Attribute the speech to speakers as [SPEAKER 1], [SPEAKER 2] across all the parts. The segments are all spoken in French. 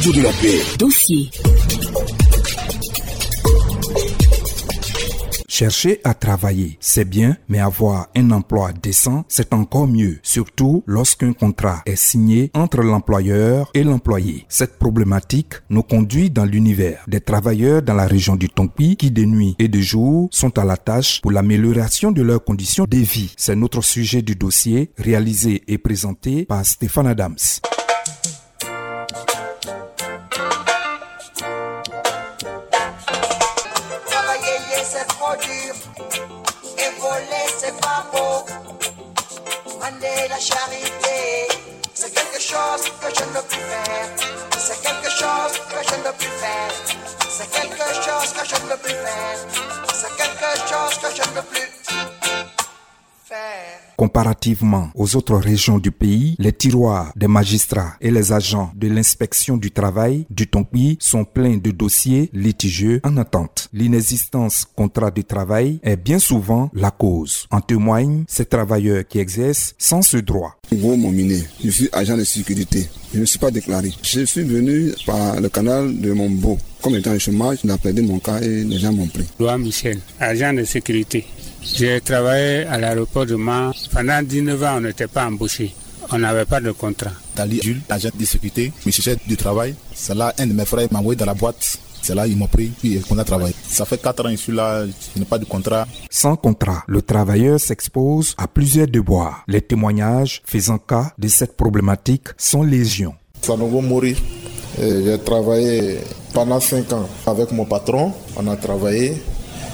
[SPEAKER 1] Radio de la paix.
[SPEAKER 2] Dossier.
[SPEAKER 3] Chercher à travailler, c'est bien, mais avoir un emploi décent, c'est encore mieux, surtout lorsqu'un contrat est signé entre l'employeur et l'employé. Cette problématique nous conduit dans l'univers des travailleurs dans la région du Tongpi qui de nuit et de jour sont à la tâche pour l'amélioration de leurs conditions de vie. C'est notre sujet du dossier réalisé et présenté par Stéphane Adams.
[SPEAKER 4] C'est pas beau. Demander la charité, c'est quelque chose que je ne peux faire. C'est quelque chose que je ne peux faire. C'est quelque chose que je ne peux faire. C'est quelque chose que je ne peux.
[SPEAKER 3] Comparativement aux autres régions du pays, les tiroirs des magistrats et les agents de l'inspection du travail du Tongpi sont pleins de dossiers litigieux en attente. L'inexistence contrat de travail est bien souvent la cause. En témoignent ces travailleurs qui exercent sans ce droit.
[SPEAKER 5] Je suis agent de sécurité. Je ne suis pas déclaré. Je suis venu par le canal de Mombo. Comme étant au chômage, j'ai appelé mon cas et les gens m'ont pris.
[SPEAKER 6] Loa Michel, agent de sécurité. J'ai travaillé à l'aéroport de Mans. Pendant 19 ans, on n'était pas embauché. On n'avait pas de contrat.
[SPEAKER 7] Dali Jules, agent de sécurité, me cherchait du travail. C'est là, un de mes frères m'a envoyé dans la boîte. C'est là, ils m'ont pris, puis on a travaillé. Ça fait 4 ans que je suis là, je n'ai pas de contrat.
[SPEAKER 3] Sans contrat, le travailleur s'expose à plusieurs devoirs. Les témoignages faisant cas de cette problématique sont légion.
[SPEAKER 8] Sanogo Mori, euh, j'ai travaillé pendant 5 ans avec mon patron. On a travaillé,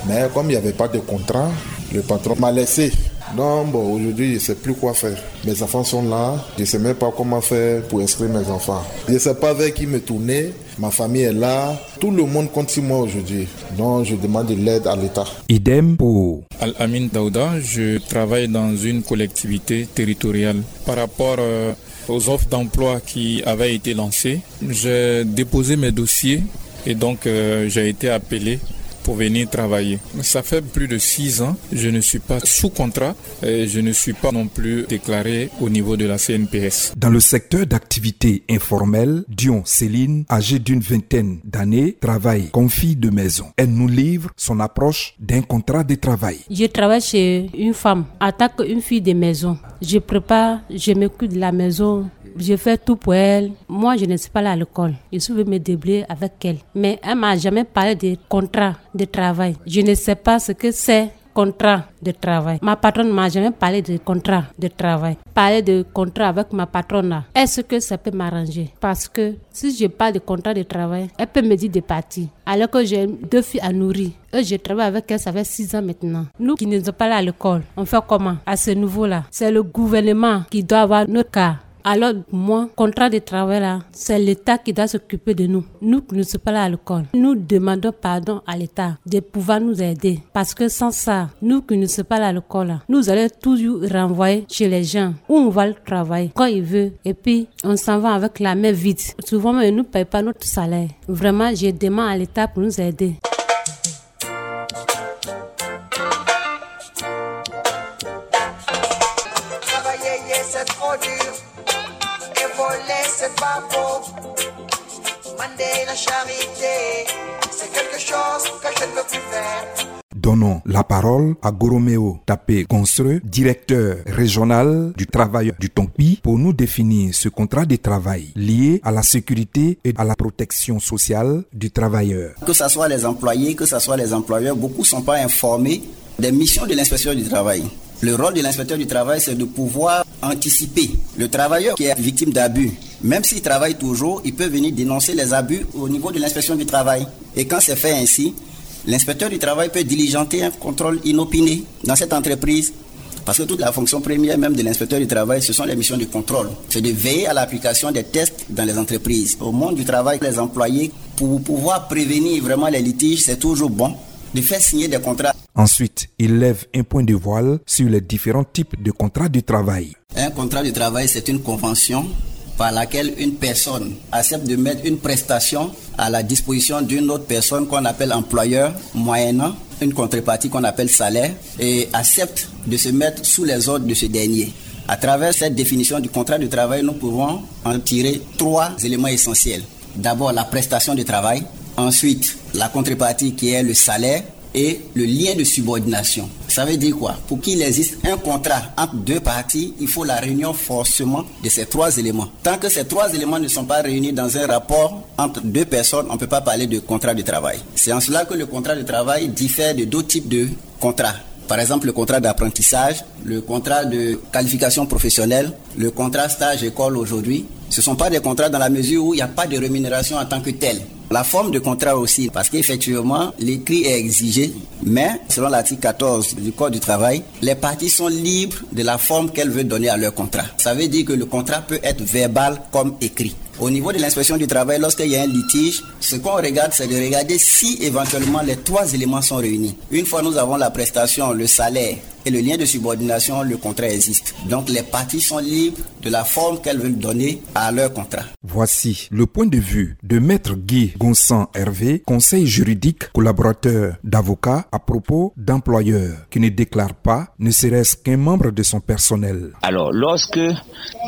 [SPEAKER 8] mais comme il n'y avait pas de contrat, le patron m'a laissé. Donc bon, aujourd'hui, je ne sais plus quoi faire. Mes enfants sont là, je ne sais même pas comment faire pour inscrire mes enfants. Je ne sais pas vers qui me tourner, ma famille est là, tout le monde compte sur moi aujourd'hui. Donc je demande de l'aide à l'État.
[SPEAKER 3] Idem pour
[SPEAKER 9] Al-Amin Daouda, je travaille dans une collectivité territoriale. Par rapport euh, aux offres d'emploi qui avaient été lancées, j'ai déposé mes dossiers et donc euh, j'ai été appelé pour venir travailler. Ça fait plus de six ans, je ne suis pas sous contrat et je ne suis pas non plus déclaré au niveau de la CNPS.
[SPEAKER 3] Dans le secteur d'activité informelle, Dion Céline, âgée d'une vingtaine d'années, travaille comme fille de maison. Elle nous livre son approche d'un contrat de travail.
[SPEAKER 10] Je travaille chez une femme en tant qu'une fille de maison. Je prépare, je m'occupe de la maison, je fais tout pour elle. Moi, je ne suis pas là à l'école. Je venue me débrouiller avec elle. Mais elle m'a jamais parlé de contrat de travail. Je ne sais pas ce que c'est contrat de travail. Ma patronne m'a jamais parlé de contrat de travail. Parler de contrat avec ma patronne là, est-ce que ça peut m'arranger? Parce que si je parle de contrat de travail, elle peut me dire de partir. Alors que j'ai deux filles à nourrir. Et je travaille avec elle, ça fait six ans maintenant. Nous qui ne sommes pas là à l'école, on fait comment À ce niveau-là, c'est le gouvernement qui doit avoir notre cas. Alors, moi, contrat de travail là, c'est l'État qui doit s'occuper de nous. Nous qui ne sommes pas là à l'école. Nous demandons pardon à l'État de pouvoir nous aider. Parce que sans ça, nous qui ne sommes pas là à l'école, nous allons toujours renvoyer chez les gens où on va le travailler quand il veut. Et puis, on s'en va avec la main vide. Souvent, ils ne nous payent pas notre salaire. Vraiment, je demande à l'État pour nous aider.
[SPEAKER 3] Donnons la parole à Goromeo Tapé Gonstreux, directeur régional du travail du Tongpi, pour nous définir ce contrat de travail lié à la sécurité et à la protection sociale du travailleur.
[SPEAKER 11] Que ce soit les employés, que ce soit les employeurs, beaucoup ne sont pas informés des missions de l'inspecteur du travail. Le rôle de l'inspecteur du travail, c'est de pouvoir anticiper le travailleur qui est victime d'abus. Même s'il travaille toujours, il peut venir dénoncer les abus au niveau de l'inspection du travail. Et quand c'est fait ainsi, l'inspecteur du travail peut diligenter un contrôle inopiné dans cette entreprise. Parce que toute la fonction première même de l'inspecteur du travail, ce sont les missions de contrôle. C'est de veiller à l'application des tests dans les entreprises. Au monde du travail, les employés, pour pouvoir prévenir vraiment les litiges, c'est toujours bon de faire signer des contrats.
[SPEAKER 3] Ensuite, il lève un point de voile sur les différents types de contrats de travail.
[SPEAKER 11] Un contrat de travail, c'est une convention par laquelle une personne accepte de mettre une prestation à la disposition d'une autre personne qu'on appelle employeur, moyennant une contrepartie qu'on appelle salaire, et accepte de se mettre sous les ordres de ce dernier. À travers cette définition du contrat de travail, nous pouvons en tirer trois éléments essentiels. d'abord la prestation de travail, ensuite la contrepartie qui est le salaire et le lien de subordination. Ça veut dire quoi? Pour qu'il existe un contrat entre deux parties, il faut la réunion forcément de ces trois éléments. Tant que ces trois éléments ne sont pas réunis dans un rapport entre deux personnes, on ne peut pas parler de contrat de travail. C'est en cela que le contrat de travail diffère de d'autres types de contrats. Par exemple, le contrat d'apprentissage, le contrat de qualification professionnelle, le contrat stage-école aujourd'hui. Ce ne sont pas des contrats dans la mesure où il n'y a pas de rémunération en tant que tel. La forme de contrat aussi, parce qu'effectivement, l'écrit est exigé, mais selon l'article 14 du Code du travail, les parties sont libres de la forme qu'elles veulent donner à leur contrat. Ça veut dire que le contrat peut être verbal comme écrit. Au niveau de l'inspection du travail, lorsqu'il y a un litige, ce qu'on regarde, c'est de regarder si éventuellement les trois éléments sont réunis. Une fois nous avons la prestation, le salaire et le lien de subordination, le contrat existe. Donc les parties sont libres de la forme qu'elles veulent donner à leur contrat.
[SPEAKER 3] Voici le point de vue de Maître Guy Gonsan Hervé, conseil juridique, collaborateur d'avocat à propos d'employeurs qui ne déclarent pas, ne serait-ce qu'un membre de son personnel.
[SPEAKER 1] Alors, lorsque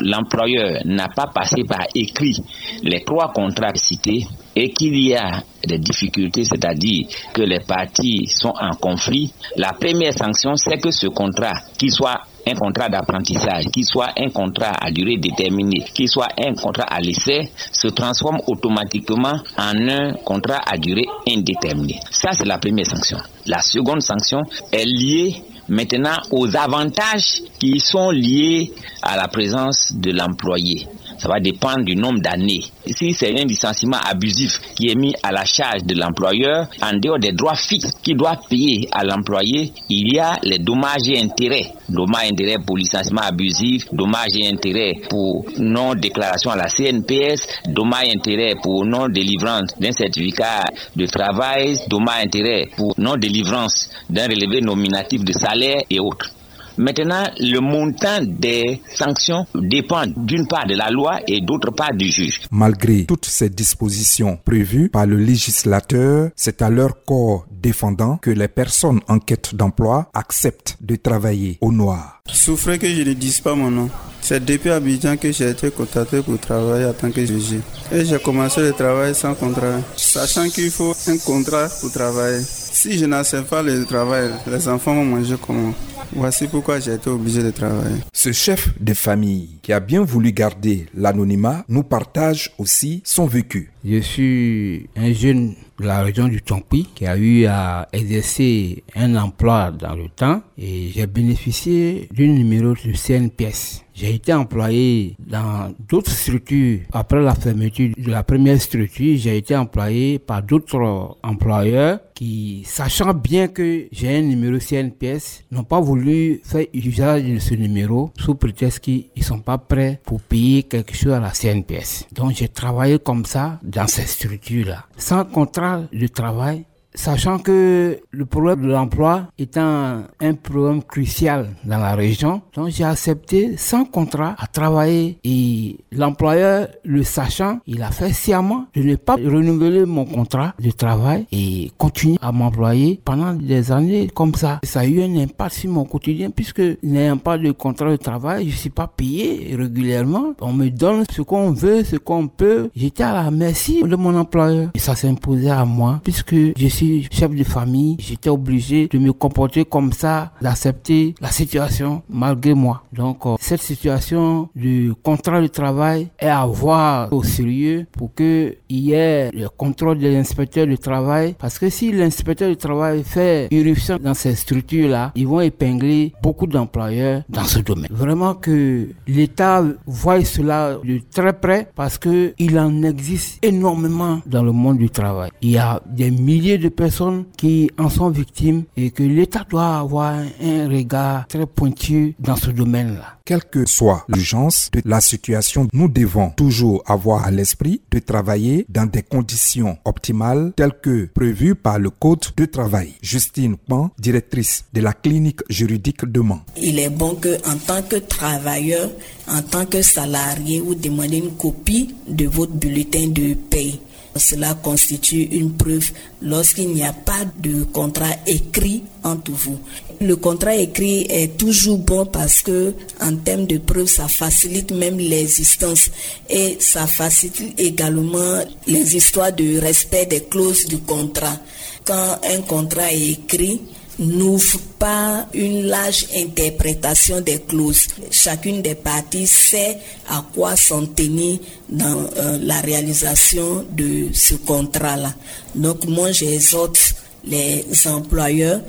[SPEAKER 1] l'employeur n'a pas passé par écrit les trois contrats cités et qu'il y a des difficultés, c'est-à-dire que les parties sont en conflit, la première sanction, c'est que ce contrat, qu'il soit un contrat d'apprentissage, qu'il soit un contrat à durée déterminée, qu'il soit un contrat à l'essai, se transforme automatiquement en un contrat à durée indéterminée. Ça, c'est la première sanction. La seconde sanction est liée maintenant aux avantages qui sont liés à la présence de l'employé. Ça va dépendre du nombre d'années. Si c'est un licenciement abusif qui est mis à la charge de l'employeur, en dehors des droits fixes qu'il doit payer à l'employé, il y a les dommages et intérêts. Dommages et intérêts pour licenciement abusif, dommages et intérêts pour non-déclaration à la CNPS, dommages et intérêts pour non-délivrance d'un certificat de travail, dommages et intérêts pour non-délivrance d'un relevé nominatif de salaire et autres. Maintenant, le montant des sanctions dépend d'une part de la loi et d'autre part du juge.
[SPEAKER 3] Malgré toutes ces dispositions prévues par le législateur, c'est à leur corps défendant que les personnes en quête d'emploi acceptent de travailler au noir.
[SPEAKER 2] Souffrez que je ne dise pas mon nom. C'est depuis Abidjan que j'ai été contacté pour travailler en tant que juge. Et j'ai commencé le travail sans contrat, sachant qu'il faut un contrat pour travailler. Si je n'accepte pas le travail, les enfants vont manger comment? Voici pourquoi j'ai été obligé de travailler.
[SPEAKER 3] Ce chef de famille qui a bien voulu garder l'anonymat nous partage aussi son vécu.
[SPEAKER 12] Je suis un jeune de la région du Tongpi qui a eu à exercer un emploi dans le temps et j'ai bénéficié d'un numéro de CNPS. J'ai été employé dans d'autres structures. Après la fermeture de la première structure, j'ai été employé par d'autres employeurs qui, sachant bien que j'ai un numéro CNPS, n'ont pas voulu faire usage de ce numéro sous prétexte qu'ils ne sont pas prêts pour payer quelque chose à la CNPS. Donc j'ai travaillé comme ça dans ces structures-là. Sans contrat de travail, Sachant que le problème de l'emploi étant un problème crucial dans la région, donc j'ai accepté sans contrat à travailler et l'employeur, le sachant, il a fait sciemment de ne pas renouveler mon contrat de travail et continuer à m'employer pendant des années comme ça. Ça a eu un impact sur mon quotidien puisque n'ayant pas de contrat de travail, je suis pas payé régulièrement. On me donne ce qu'on veut, ce qu'on peut. J'étais à la merci de mon employeur et ça s'imposait à moi puisque je suis chef de famille, j'étais obligé de me comporter comme ça, d'accepter la situation malgré moi. Donc euh, cette situation du contrat de travail est à voir au sérieux pour que il y ait le contrôle de l'inspecteur du travail parce que si l'inspecteur du travail fait irruption dans ces structures-là, ils vont épingler beaucoup d'employeurs dans ce domaine. Vraiment que l'État voit cela de très près parce que il en existe énormément dans le monde du travail. Il y a des milliers de personnes qui en sont victimes et que l'État doit avoir un regard très pointu dans ce domaine-là.
[SPEAKER 3] Quelle que soit l'urgence de la situation, nous devons toujours avoir à l'esprit de travailler dans des conditions optimales telles que prévues par le Code de travail. Justine Pan, directrice de la clinique juridique de Mans.
[SPEAKER 13] Il est bon que, en tant que travailleur, en tant que salarié, vous demandez une copie de votre bulletin de paye. Cela constitue une preuve lorsqu'il n'y a pas de contrat écrit entre vous. Le contrat écrit est toujours bon parce que en termes de preuve, ça facilite même l'existence et ça facilite également les histoires de respect des clauses du contrat. Quand un contrat est écrit, n'ouvre pas une large interprétation des clauses. Chacune des parties sait à quoi s'en tenir dans euh, la réalisation de ce contrat-là. Donc moi, j'exhorte les employeurs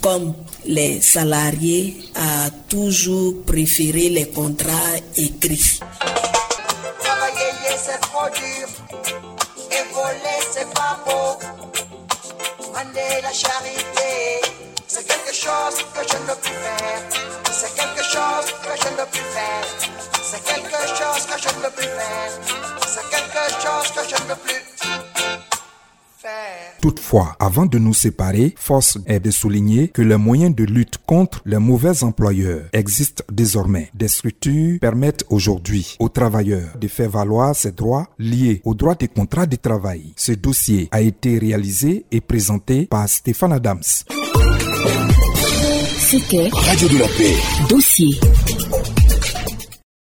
[SPEAKER 13] comme les salariés à toujours préférer les contrats écrits.
[SPEAKER 4] La charité, c'est quelque chose que je ne peux faire. C'est quelque chose que je ne peux faire. C'est quelque chose que je ne peux faire. C'est quelque chose que je ne peux plus
[SPEAKER 3] Toutefois, avant de nous séparer, force est de souligner que les moyens de lutte contre les mauvais employeurs existent désormais. Des structures permettent aujourd'hui aux travailleurs de faire valoir ses droits liés aux droits des contrats de travail. Ce dossier a été réalisé et présenté par Stéphane Adams.
[SPEAKER 14] C'était Radio de la Paix. Dossier.